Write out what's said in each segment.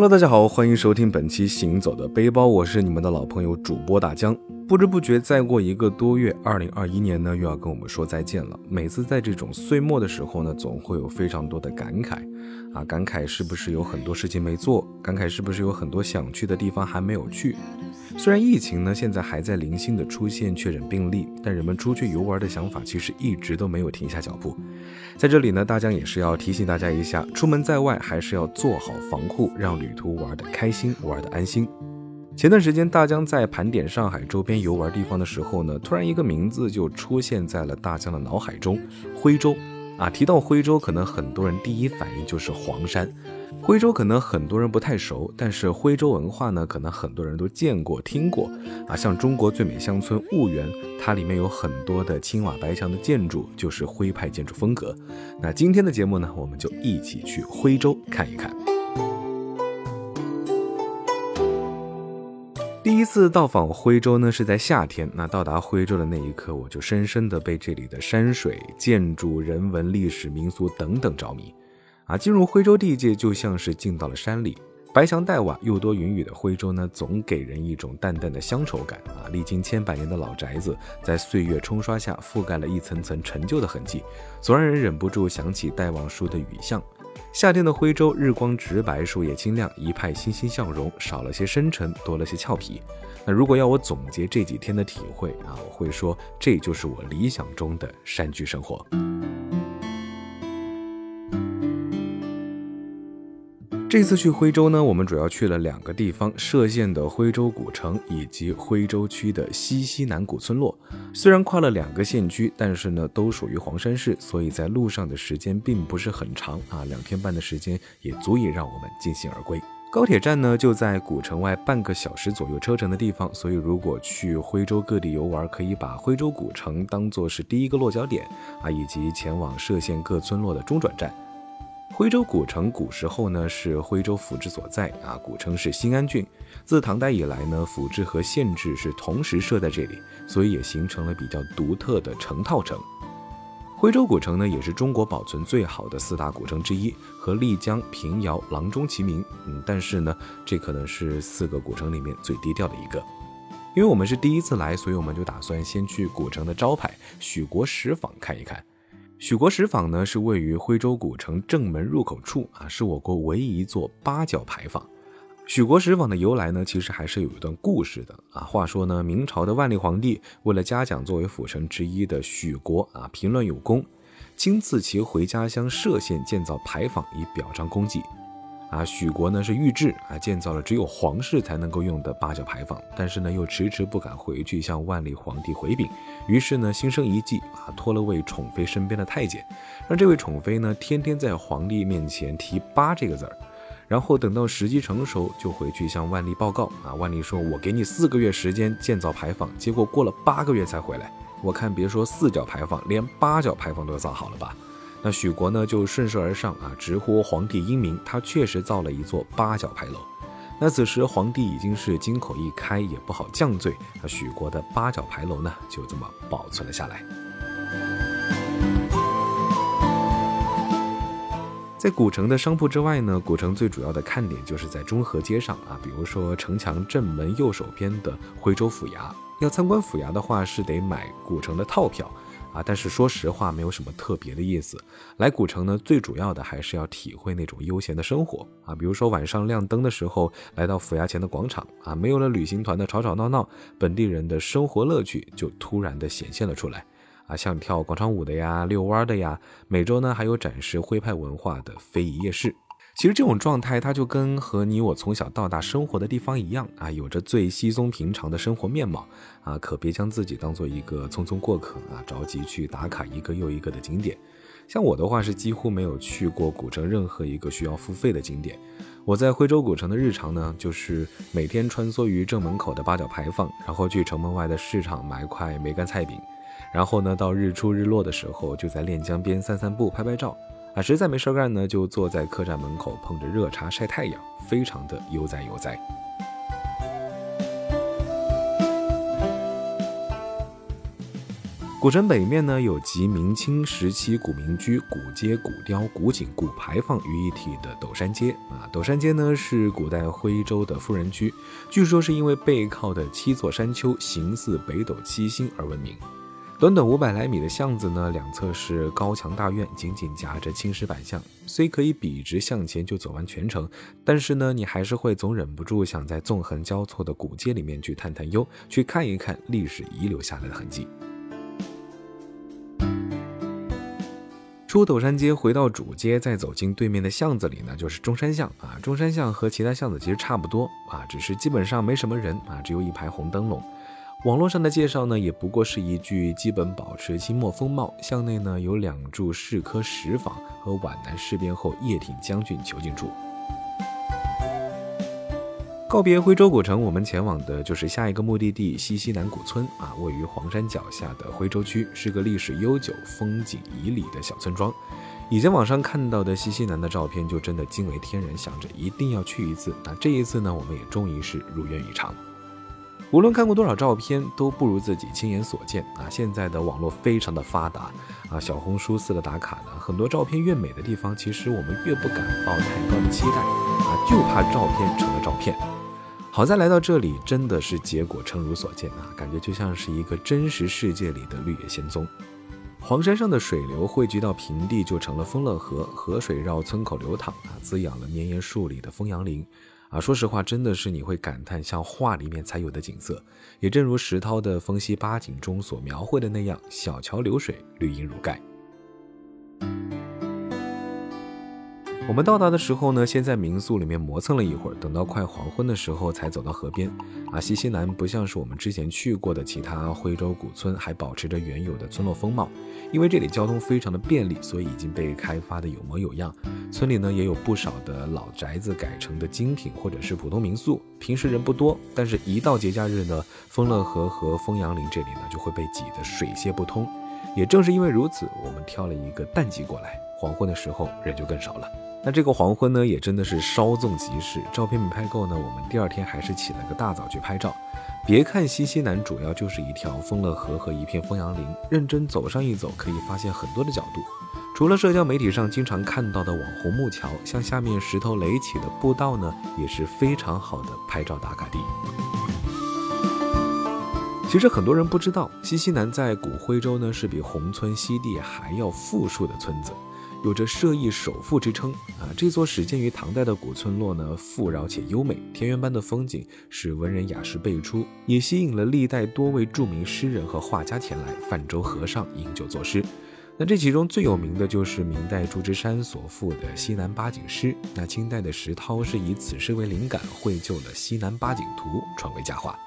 Hello，大家好，欢迎收听本期《行走的背包》，我是你们的老朋友主播大江。不知不觉，再过一个多月，二零二一年呢又要跟我们说再见了。每次在这种岁末的时候呢，总会有非常多的感慨，啊，感慨是不是有很多事情没做？感慨是不是有很多想去的地方还没有去？虽然疫情呢现在还在零星的出现确诊病例，但人们出去游玩的想法其实一直都没有停下脚步。在这里呢，大江也是要提醒大家一下，出门在外还是要做好防护，让旅途玩得开心，玩得安心。前段时间，大江在盘点上海周边游玩地方的时候呢，突然一个名字就出现在了大江的脑海中——徽州。啊，提到徽州，可能很多人第一反应就是黄山。徽州可能很多人不太熟，但是徽州文化呢，可能很多人都见过、听过。啊，像中国最美乡村婺源，它里面有很多的青瓦白墙的建筑，就是徽派建筑风格。那今天的节目呢，我们就一起去徽州看一看。第一次到访徽州呢，是在夏天。那到达徽州的那一刻，我就深深的被这里的山水、建筑、人文、历史、民俗等等着迷。啊，进入徽州地界，就像是进到了山里。白墙黛瓦又多云雨的徽州呢，总给人一种淡淡的乡愁感。啊，历经千百年的老宅子，在岁月冲刷下，覆盖了一层层陈旧的痕迹，总让人忍不住想起戴望舒的《雨巷》。夏天的徽州，日光直白，树叶清亮，一派欣欣向荣，少了些深沉，多了些俏皮。那如果要我总结这几天的体会啊，我会说，这就是我理想中的山居生活。这次去徽州呢，我们主要去了两个地方：歙县的徽州古城以及徽州区的西溪南古村落。虽然跨了两个县区，但是呢，都属于黄山市，所以在路上的时间并不是很长啊，两天半的时间也足以让我们尽兴而归。高铁站呢就在古城外半个小时左右车程的地方，所以如果去徽州各地游玩，可以把徽州古城当做是第一个落脚点啊，以及前往歙县各村落的中转站。徽州古城古时候呢是徽州府治所在啊，古称是新安郡。自唐代以来呢，府治和县治是同时设在这里，所以也形成了比较独特的成套城。徽州古城呢也是中国保存最好的四大古城之一，和丽江、平遥、阆中齐名。嗯，但是呢，这可能是四个古城里面最低调的一个。因为我们是第一次来，所以我们就打算先去古城的招牌许国石坊看一看。许国石坊呢，是位于徽州古城正门入口处啊，是我国唯一一座八角牌坊。许国石坊的由来呢，其实还是有一段故事的啊。话说呢，明朝的万历皇帝为了嘉奖作为辅臣之一的许国啊，评论有功，亲自其回家乡歙县建造牌坊以表彰功绩。啊，许国呢是御制啊，建造了只有皇室才能够用的八角牌坊，但是呢又迟迟不敢回去向万历皇帝回禀，于是呢心生一计啊，托了位宠妃身边的太监，让这位宠妃呢天天在皇帝面前提八这个字儿，然后等到时机成熟就回去向万历报告啊。万历说：“我给你四个月时间建造牌坊，结果过了八个月才回来，我看别说四角牌坊，连八角牌坊都造好了吧。”那许国呢，就顺势而上啊，直呼皇帝英明，他确实造了一座八角牌楼。那此时皇帝已经是金口一开，也不好降罪，那许国的八角牌楼呢，就这么保存了下来。在古城的商铺之外呢，古城最主要的看点就是在中和街上啊，比如说城墙正门右手边的徽州府衙，要参观府衙的话，是得买古城的套票。啊，但是说实话，没有什么特别的意思。来古城呢，最主要的还是要体会那种悠闲的生活啊。比如说晚上亮灯的时候，来到府衙前的广场啊，没有了旅行团的吵吵闹闹，本地人的生活乐趣就突然的显现了出来啊，像跳广场舞的呀，遛弯的呀。每周呢，还有展示徽派文化的非遗夜市。其实这种状态，它就跟和你我从小到大生活的地方一样啊，有着最稀松平常的生活面貌啊，可别将自己当做一个匆匆过客啊，着急去打卡一个又一个的景点。像我的话是几乎没有去过古城任何一个需要付费的景点。我在徽州古城的日常呢，就是每天穿梭于正门口的八角牌坊，然后去城门外的市场买块梅干菜饼，然后呢，到日出日落的时候就在练江边散散步、拍拍照。啊，实在没事干呢，就坐在客栈门口碰着热茶晒太阳，非常的悠哉悠哉。古城北面呢，有集明清时期古民居、古街、古雕、古景、古牌坊于一体的斗山街啊。斗山街呢是古代徽州的富人区，据说是因为背靠的七座山丘形似北斗七星而闻名。短短五百来米的巷子呢，两侧是高墙大院，紧紧夹着青石板巷。虽可以笔直向前就走完全程，但是呢，你还是会总忍不住想在纵横交错的古街里面去探探幽，去看一看历史遗留下来的痕迹。出斗山街，回到主街，再走进对面的巷子里呢，就是中山巷啊。中山巷和其他巷子其实差不多啊，只是基本上没什么人啊，只有一排红灯笼。网络上的介绍呢，也不过是一句基本保持清末风貌。巷内呢有两处市科石坊和皖南事变后叶挺将军囚禁处。告别徽州古城，我们前往的就是下一个目的地西溪南古村啊，位于黄山脚下的徽州区，是个历史悠久、风景旖旎的小村庄。以前网上看到的西溪南的照片，就真的惊为天人，想着一定要去一次。那这一次呢，我们也终于是如愿以偿。无论看过多少照片，都不如自己亲眼所见啊！现在的网络非常的发达啊，小红书似的打卡呢，很多照片越美的地方，其实我们越不敢抱太高的期待啊，就怕照片成了照片。好在来到这里，真的是结果诚如所见啊，感觉就像是一个真实世界里的绿野仙踪。黄山上的水流汇聚到平地，就成了丰乐河，河水绕村口流淌啊，滋养了绵延数里的枫杨林啊。说实话，真的是你会感叹像画里面才有的景色。也正如石涛的《风溪八景》中所描绘的那样，小桥流水，绿荫如盖。我们到达的时候呢，先在民宿里面磨蹭了一会儿，等到快黄昏的时候才走到河边。啊，西溪南不像是我们之前去过的其他徽州古村，还保持着原有的村落风貌。因为这里交通非常的便利，所以已经被开发的有模有样。村里呢也有不少的老宅子改成的精品或者是普通民宿。平时人不多，但是一到节假日呢，丰乐河和丰阳林这里呢就会被挤得水泄不通。也正是因为如此，我们挑了一个淡季过来，黄昏的时候人就更少了。那这个黄昏呢，也真的是稍纵即逝。照片没拍够呢，我们第二天还是起了个大早去拍照。别看西溪南主要就是一条丰乐河和一片枫杨林，认真走上一走，可以发现很多的角度。除了社交媒体上经常看到的网红木桥，像下面石头垒起的步道呢，也是非常好的拍照打卡地。其实很多人不知道，西溪南在古徽州呢，是比宏村西递还要富庶的村子。有着社邑首富之称啊！这座始建于唐代的古村落呢，富饶且优美，田园般的风景使文人雅士辈出，也吸引了历代多位著名诗人和画家前来泛舟河上饮酒作诗。那这其中最有名的就是明代祝枝山所赋的西南八景诗。那清代的石涛是以此诗为灵感，绘就了《西南八景图》，传为佳话。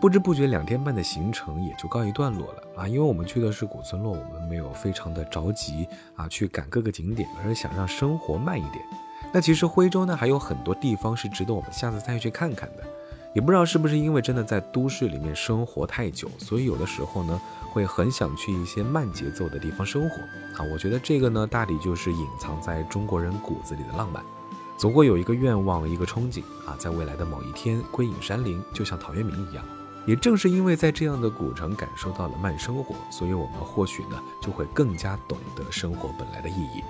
不知不觉两天半的行程也就告一段落了啊！因为我们去的是古村落，我们没有非常的着急啊去赶各个景点，而是想让生活慢一点。那其实徽州呢还有很多地方是值得我们下次再去看看的。也不知道是不是因为真的在都市里面生活太久，所以有的时候呢会很想去一些慢节奏的地方生活啊！我觉得这个呢大抵就是隐藏在中国人骨子里的浪漫，总会有一个愿望，一个憧憬啊，在未来的某一天归隐山林，就像陶渊明一样。也正是因为在这样的古城感受到了慢生活，所以我们或许呢就会更加懂得生活本来的意义。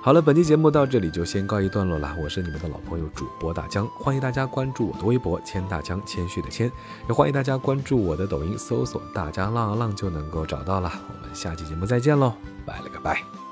好了，本期节目到这里就先告一段落了。我是你们的老朋友主播大江，欢迎大家关注我的微博“谦大江”，谦虚的谦，也欢迎大家关注我的抖音，搜索“大江浪浪”就能够找到了。我们下期节目再见喽，拜了个拜。